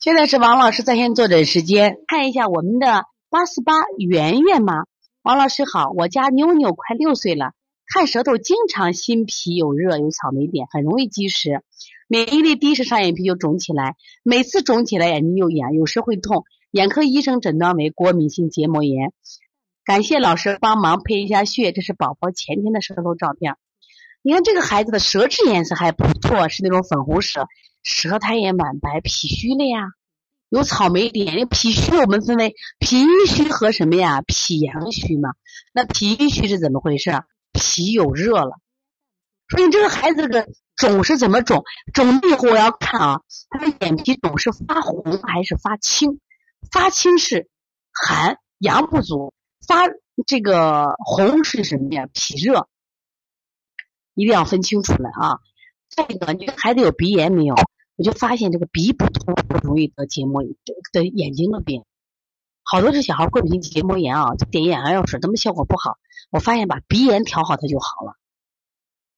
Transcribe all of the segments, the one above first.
现在是王老师在线坐诊时间，看一下我们的八四八圆圆吗？王老师好，我家妞妞快六岁了，看舌头经常心脾有热，有草莓点，很容易积食，免疫力低时上眼皮就肿起来，每次肿起来眼睛又痒，有时会痛，眼科医生诊断为过敏性结膜炎。感谢老师帮忙配一下血，这是宝宝前天的舌头照片。你看这个孩子的舌质颜色还不错，是那种粉红舌。舌苔也满白，脾虚了呀，有草莓点。脾虚我们分为脾虚和什么呀？脾阳虚嘛。那脾虚是怎么回事？脾有热了。所以这个孩子的肿是怎么肿？肿以后我要看啊，他的眼皮肿是发红还是发青？发青是寒阳不足，发这个红是什么呀？脾热，一定要分清楚了啊。再一个，你这孩子有鼻炎没有？我就发现这个鼻不通容易得结膜得眼睛的病，好多是小孩过敏性结膜炎啊，点眼药水，怎么效果不好。我发现把鼻炎调好，它就好了。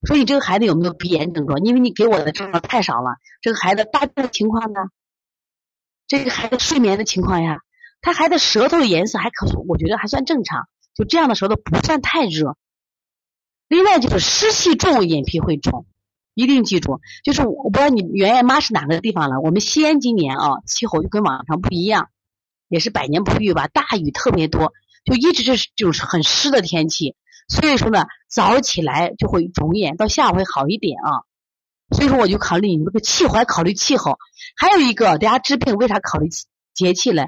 所以这个孩子有没有鼻炎症状？因为你给我的症状太少了。这个孩子大便的情况呢？这个孩子睡眠的情况呀？他孩子舌头颜色还可，我觉得还算正常。就这样的舌头不算太热。另外就是湿气重，眼皮会肿。一定记住，就是我不知道你圆圆妈是哪个地方了。我们西安今年啊，气候就跟往常不一样，也是百年不遇吧，大雨特别多，就一直是就是很湿的天气。所以说呢，早起来就会肿眼，到下午会好一点啊。所以说我就考虑你这个气候，还考虑气候。还有一个，大家治病为啥考虑节气呢？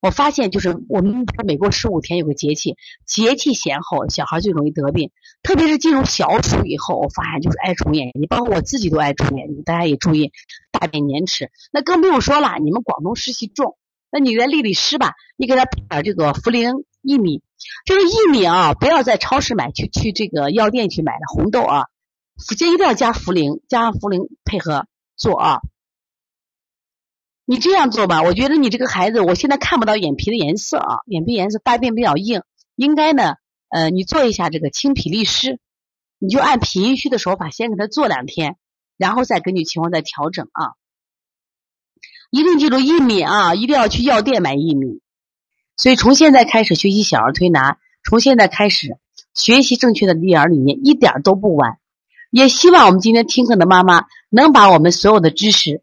我发现就是我们每过十五天有个节气，节气前后小孩最容易得病，特别是进入小暑以后，我发现就是爱肿眼睛，包括我自己都爱肿眼睛，大家也注意大便粘稠。那更不用说了，你们广东湿气重，那你在利利湿吧，你给他配点这个茯苓薏米，这个薏米啊，不要在超市买，去去这个药店去买的红豆啊，这一定要加茯苓，加上茯苓配合做啊。你这样做吧，我觉得你这个孩子，我现在看不到眼皮的颜色啊，眼皮颜色大便比较硬，应该呢，呃，你做一下这个清脾利湿，你就按脾阴虚的手法先给他做两天，然后再根据情况再调整啊。一定记住薏米啊，一定要去药店买薏米。所以从现在开始学习小儿推拿，从现在开始学习正确的育儿理念，一点都不晚。也希望我们今天听课的妈妈能把我们所有的知识。